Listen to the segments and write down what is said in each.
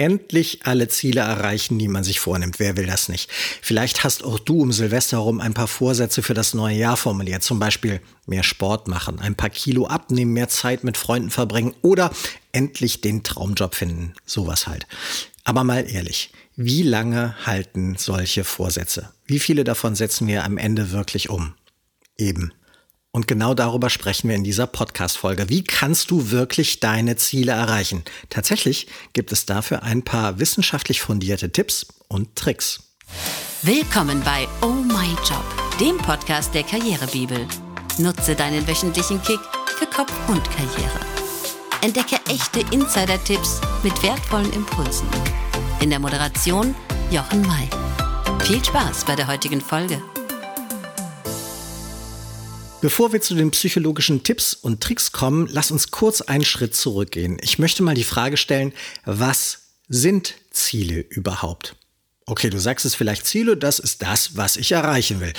endlich alle Ziele erreichen, die man sich vornimmt. Wer will das nicht? Vielleicht hast auch du um Silvester herum ein paar Vorsätze für das neue Jahr formuliert. Zum Beispiel mehr Sport machen, ein paar Kilo abnehmen, mehr Zeit mit Freunden verbringen oder endlich den Traumjob finden. Sowas halt. Aber mal ehrlich, wie lange halten solche Vorsätze? Wie viele davon setzen wir am Ende wirklich um? Eben. Und genau darüber sprechen wir in dieser Podcast-Folge. Wie kannst du wirklich deine Ziele erreichen? Tatsächlich gibt es dafür ein paar wissenschaftlich fundierte Tipps und Tricks. Willkommen bei Oh My Job, dem Podcast der Karrierebibel. Nutze deinen wöchentlichen Kick für Kopf und Karriere. Entdecke echte Insider-Tipps mit wertvollen Impulsen. In der Moderation Jochen May. Viel Spaß bei der heutigen Folge. Bevor wir zu den psychologischen Tipps und Tricks kommen, lass uns kurz einen Schritt zurückgehen. Ich möchte mal die Frage stellen, was sind Ziele überhaupt? Okay, du sagst es vielleicht Ziele, das ist das, was ich erreichen will.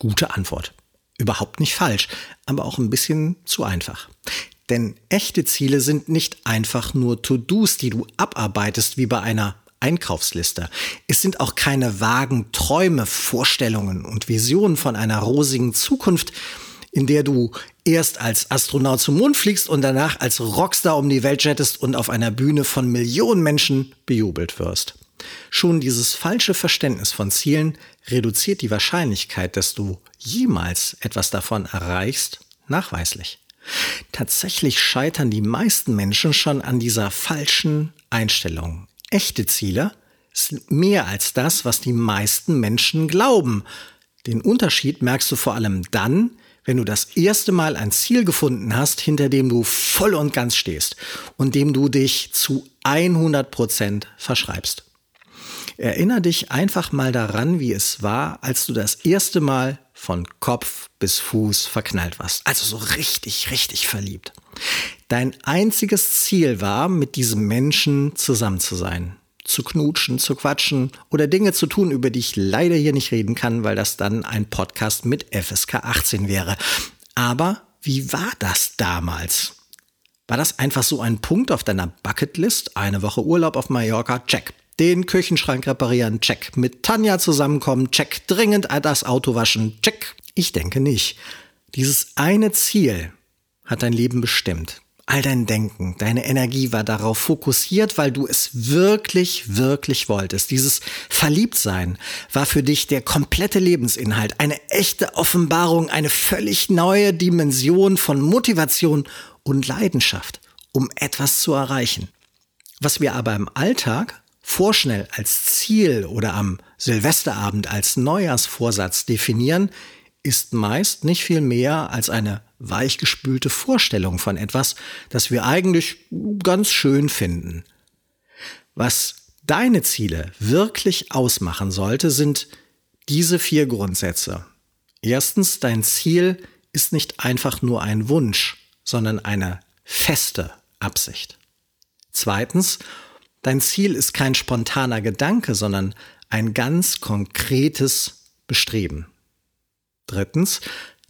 Gute Antwort. Überhaupt nicht falsch, aber auch ein bisschen zu einfach. Denn echte Ziele sind nicht einfach nur To-Dos, die du abarbeitest wie bei einer Einkaufsliste. Es sind auch keine vagen Träume, Vorstellungen und Visionen von einer rosigen Zukunft, in der du erst als Astronaut zum Mond fliegst und danach als Rockstar um die Welt jettest und auf einer Bühne von Millionen Menschen bejubelt wirst. Schon dieses falsche Verständnis von Zielen reduziert die Wahrscheinlichkeit, dass du jemals etwas davon erreichst, nachweislich. Tatsächlich scheitern die meisten Menschen schon an dieser falschen Einstellung. Echte Ziele sind mehr als das, was die meisten Menschen glauben. Den Unterschied merkst du vor allem dann, wenn du das erste Mal ein Ziel gefunden hast, hinter dem du voll und ganz stehst und dem du dich zu 100 Prozent verschreibst. Erinner dich einfach mal daran, wie es war, als du das erste Mal von Kopf bis Fuß verknallt warst. Also so richtig, richtig verliebt. Dein einziges Ziel war, mit diesem Menschen zusammen zu sein zu knutschen, zu quatschen oder Dinge zu tun, über die ich leider hier nicht reden kann, weil das dann ein Podcast mit FSK 18 wäre. Aber wie war das damals? War das einfach so ein Punkt auf deiner Bucketlist? Eine Woche Urlaub auf Mallorca? Check. Den Küchenschrank reparieren? Check. Mit Tanja zusammenkommen? Check. Dringend das Auto waschen? Check. Ich denke nicht. Dieses eine Ziel hat dein Leben bestimmt. All dein Denken, deine Energie war darauf fokussiert, weil du es wirklich, wirklich wolltest. Dieses Verliebtsein war für dich der komplette Lebensinhalt, eine echte Offenbarung, eine völlig neue Dimension von Motivation und Leidenschaft, um etwas zu erreichen. Was wir aber im Alltag vorschnell als Ziel oder am Silvesterabend als Neujahrsvorsatz definieren, ist meist nicht viel mehr als eine weichgespülte Vorstellung von etwas, das wir eigentlich ganz schön finden. Was deine Ziele wirklich ausmachen sollte, sind diese vier Grundsätze. Erstens, dein Ziel ist nicht einfach nur ein Wunsch, sondern eine feste Absicht. Zweitens, dein Ziel ist kein spontaner Gedanke, sondern ein ganz konkretes Bestreben. Drittens,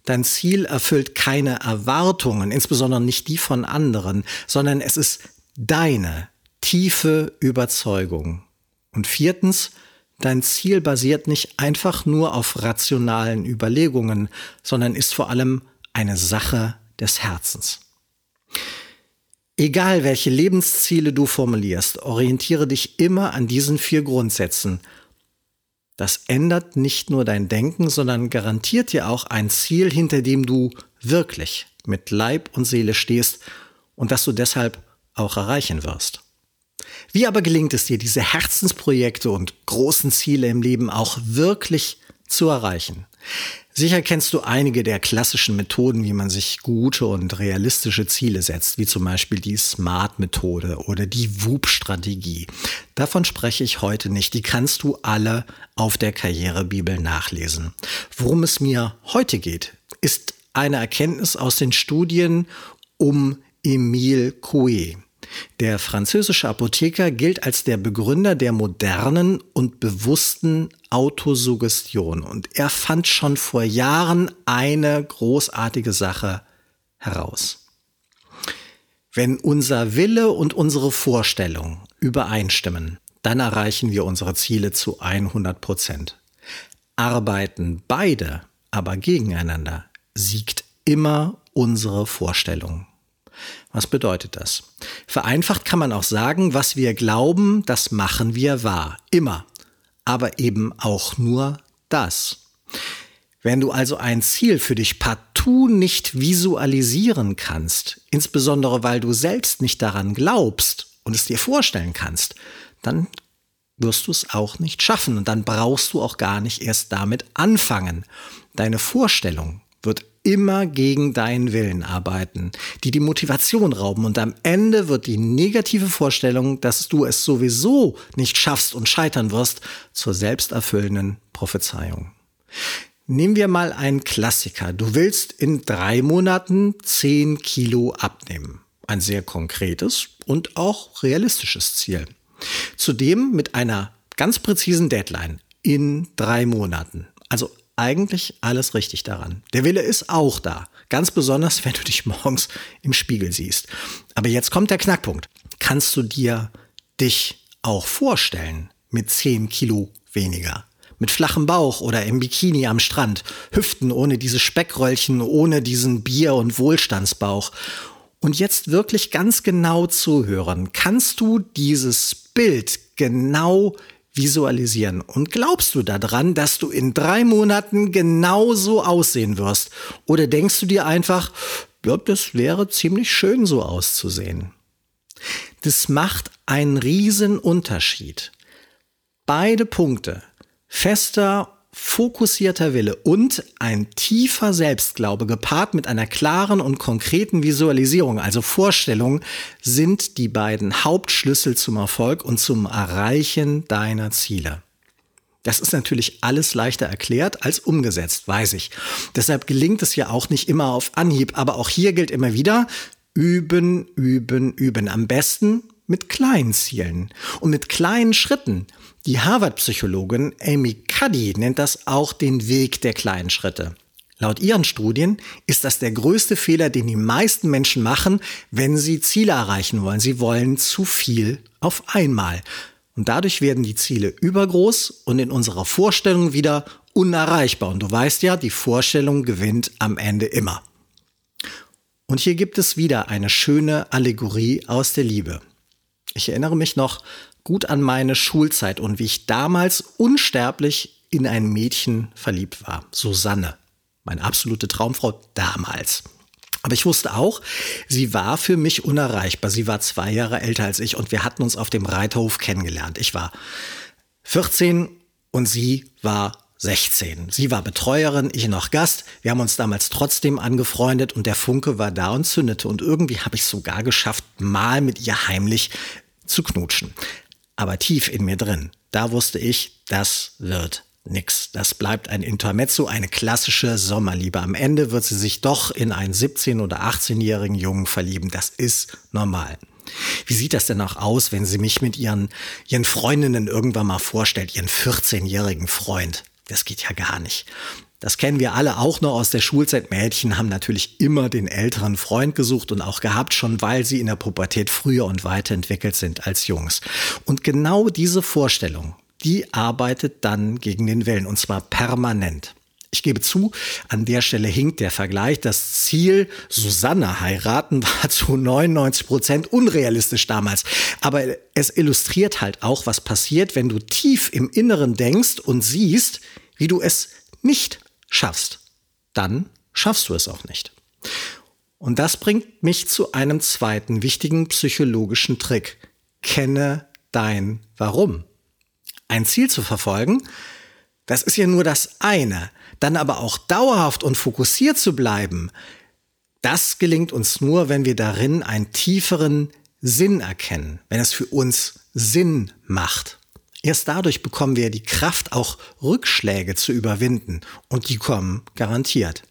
dein Ziel erfüllt keine Erwartungen, insbesondere nicht die von anderen, sondern es ist deine tiefe Überzeugung. Und viertens, dein Ziel basiert nicht einfach nur auf rationalen Überlegungen, sondern ist vor allem eine Sache des Herzens. Egal welche Lebensziele du formulierst, orientiere dich immer an diesen vier Grundsätzen das ändert nicht nur dein Denken, sondern garantiert dir auch ein Ziel, hinter dem du wirklich mit Leib und Seele stehst und das du deshalb auch erreichen wirst. Wie aber gelingt es dir, diese Herzensprojekte und großen Ziele im Leben auch wirklich zu erreichen? Sicher kennst du einige der klassischen Methoden, wie man sich gute und realistische Ziele setzt, wie zum Beispiel die SMART-Methode oder die WUP-Strategie. Davon spreche ich heute nicht. Die kannst du alle auf der Karrierebibel nachlesen. Worum es mir heute geht, ist eine Erkenntnis aus den Studien um Emile Coué. Der französische Apotheker gilt als der Begründer der modernen und bewussten Autosuggestion. Und er fand schon vor Jahren eine großartige Sache heraus. Wenn unser Wille und unsere Vorstellung übereinstimmen, dann erreichen wir unsere Ziele zu 100 Prozent. Arbeiten beide aber gegeneinander, siegt immer unsere Vorstellung. Was bedeutet das? Vereinfacht kann man auch sagen, was wir glauben, das machen wir wahr. Immer. Aber eben auch nur das. Wenn du also ein Ziel für dich partout nicht visualisieren kannst, insbesondere weil du selbst nicht daran glaubst und es dir vorstellen kannst, dann wirst du es auch nicht schaffen und dann brauchst du auch gar nicht erst damit anfangen. Deine Vorstellung wird immer gegen deinen Willen arbeiten, die die Motivation rauben und am Ende wird die negative Vorstellung, dass du es sowieso nicht schaffst und scheitern wirst, zur selbsterfüllenden Prophezeiung. Nehmen wir mal einen Klassiker. Du willst in drei Monaten zehn Kilo abnehmen. Ein sehr konkretes und auch realistisches Ziel. Zudem mit einer ganz präzisen Deadline in drei Monaten. Also eigentlich alles richtig daran. Der Wille ist auch da. Ganz besonders, wenn du dich morgens im Spiegel siehst. Aber jetzt kommt der Knackpunkt. Kannst du dir dich auch vorstellen mit 10 Kilo weniger? Mit flachem Bauch oder im Bikini am Strand, Hüften ohne diese Speckröllchen, ohne diesen Bier- und Wohlstandsbauch. Und jetzt wirklich ganz genau zuhören. Kannst du dieses Bild genau visualisieren. Und glaubst du daran, dass du in drei Monaten genauso aussehen wirst? Oder denkst du dir einfach, das wäre ziemlich schön so auszusehen? Das macht einen riesen Unterschied. Beide Punkte, fester fokussierter Wille und ein tiefer Selbstglaube gepaart mit einer klaren und konkreten Visualisierung, also Vorstellung, sind die beiden Hauptschlüssel zum Erfolg und zum Erreichen deiner Ziele. Das ist natürlich alles leichter erklärt als umgesetzt, weiß ich. Deshalb gelingt es ja auch nicht immer auf Anhieb, aber auch hier gilt immer wieder, üben, üben, üben. Am besten mit kleinen Zielen und mit kleinen Schritten. Die Harvard-Psychologin Amy Cuddy nennt das auch den Weg der kleinen Schritte. Laut ihren Studien ist das der größte Fehler, den die meisten Menschen machen, wenn sie Ziele erreichen wollen. Sie wollen zu viel auf einmal. Und dadurch werden die Ziele übergroß und in unserer Vorstellung wieder unerreichbar. Und du weißt ja, die Vorstellung gewinnt am Ende immer. Und hier gibt es wieder eine schöne Allegorie aus der Liebe. Ich erinnere mich noch gut an meine Schulzeit und wie ich damals unsterblich in ein Mädchen verliebt war. Susanne. Meine absolute Traumfrau damals. Aber ich wusste auch, sie war für mich unerreichbar. Sie war zwei Jahre älter als ich und wir hatten uns auf dem Reiterhof kennengelernt. Ich war 14 und sie war 16. Sie war Betreuerin, ich noch Gast. Wir haben uns damals trotzdem angefreundet und der Funke war da und zündete. Und irgendwie habe ich es sogar geschafft, mal mit ihr heimlich zu knutschen aber tief in mir drin, da wusste ich, das wird nix. Das bleibt ein Intermezzo, eine klassische Sommerliebe. Am Ende wird sie sich doch in einen 17- oder 18-jährigen Jungen verlieben. Das ist normal. Wie sieht das denn auch aus, wenn sie mich mit ihren, ihren Freundinnen irgendwann mal vorstellt, ihren 14-jährigen Freund? Das geht ja gar nicht. Das kennen wir alle auch noch aus der Schulzeit. Mädchen haben natürlich immer den älteren Freund gesucht und auch gehabt, schon weil sie in der Pubertät früher und weiterentwickelt sind als Jungs. Und genau diese Vorstellung, die arbeitet dann gegen den Willen und zwar permanent. Ich gebe zu, an der Stelle hinkt der Vergleich. Das Ziel, Susanne heiraten, war zu 99 Prozent unrealistisch damals. Aber es illustriert halt auch, was passiert, wenn du tief im Inneren denkst und siehst, wie du es nicht schaffst, dann schaffst du es auch nicht. Und das bringt mich zu einem zweiten wichtigen psychologischen Trick. Kenne dein Warum. Ein Ziel zu verfolgen, das ist ja nur das eine. Dann aber auch dauerhaft und fokussiert zu bleiben, das gelingt uns nur, wenn wir darin einen tieferen Sinn erkennen, wenn es für uns Sinn macht. Erst dadurch bekommen wir die Kraft, auch Rückschläge zu überwinden. Und die kommen garantiert.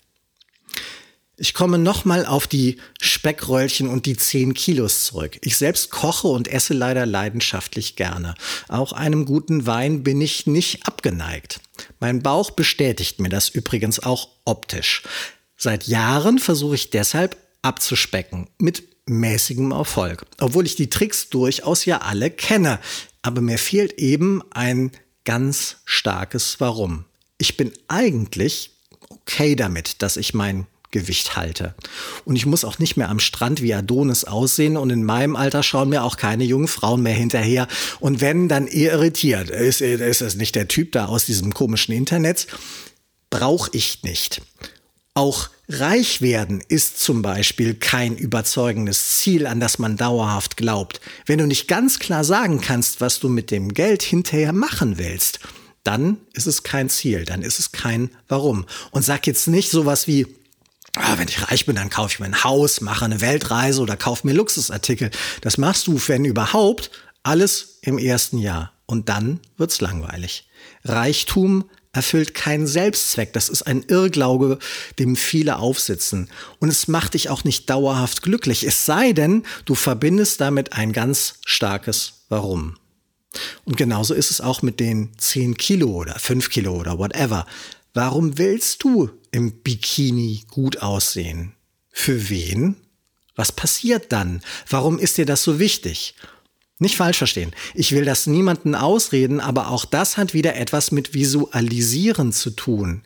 Ich komme nochmal auf die Speckröllchen und die 10 Kilos zurück. Ich selbst koche und esse leider leidenschaftlich gerne. Auch einem guten Wein bin ich nicht abgeneigt. Mein Bauch bestätigt mir das übrigens auch optisch. Seit Jahren versuche ich deshalb abzuspecken. Mit mäßigem Erfolg, obwohl ich die Tricks durchaus ja alle kenne. Aber mir fehlt eben ein ganz starkes Warum. Ich bin eigentlich okay damit, dass ich mein Gewicht halte. Und ich muss auch nicht mehr am Strand wie Adonis aussehen und in meinem Alter schauen mir auch keine jungen Frauen mehr hinterher. Und wenn, dann eher irritiert. Ist, ist es nicht der Typ da aus diesem komischen Internet? Brauche ich nicht. Auch reich werden ist zum Beispiel kein überzeugendes Ziel, an das man dauerhaft glaubt. Wenn du nicht ganz klar sagen kannst, was du mit dem Geld hinterher machen willst, dann ist es kein Ziel, dann ist es kein Warum. Und sag jetzt nicht sowas wie, ah, wenn ich reich bin, dann kaufe ich mir ein Haus, mache eine Weltreise oder kaufe mir Luxusartikel. Das machst du, wenn überhaupt, alles im ersten Jahr. Und dann wird's langweilig. Reichtum erfüllt keinen Selbstzweck. Das ist ein Irrglaube, dem viele aufsitzen. Und es macht dich auch nicht dauerhaft glücklich. Es sei denn, du verbindest damit ein ganz starkes Warum. Und genauso ist es auch mit den 10 Kilo oder 5 Kilo oder whatever. Warum willst du im Bikini gut aussehen? Für wen? Was passiert dann? Warum ist dir das so wichtig? Nicht falsch verstehen. Ich will das niemanden ausreden, aber auch das hat wieder etwas mit Visualisieren zu tun.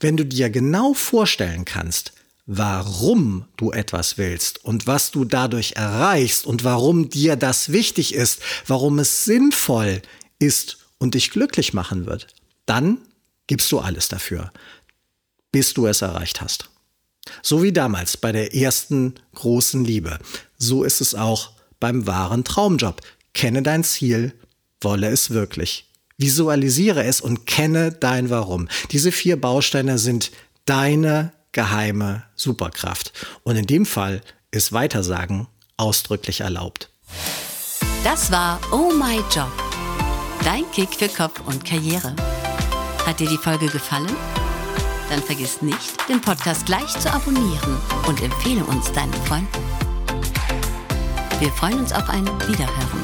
Wenn du dir genau vorstellen kannst, warum du etwas willst und was du dadurch erreichst und warum dir das wichtig ist, warum es sinnvoll ist und dich glücklich machen wird, dann gibst du alles dafür, bis du es erreicht hast. So wie damals bei der ersten großen Liebe. So ist es auch beim wahren Traumjob. Kenne dein Ziel, wolle es wirklich. Visualisiere es und kenne dein Warum. Diese vier Bausteine sind deine geheime Superkraft. Und in dem Fall ist Weitersagen ausdrücklich erlaubt. Das war Oh My Job. Dein Kick für Kopf und Karriere. Hat dir die Folge gefallen? Dann vergiss nicht, den Podcast gleich zu abonnieren und empfehle uns deinen Freunden. Wir freuen uns auf ein Wiederhören.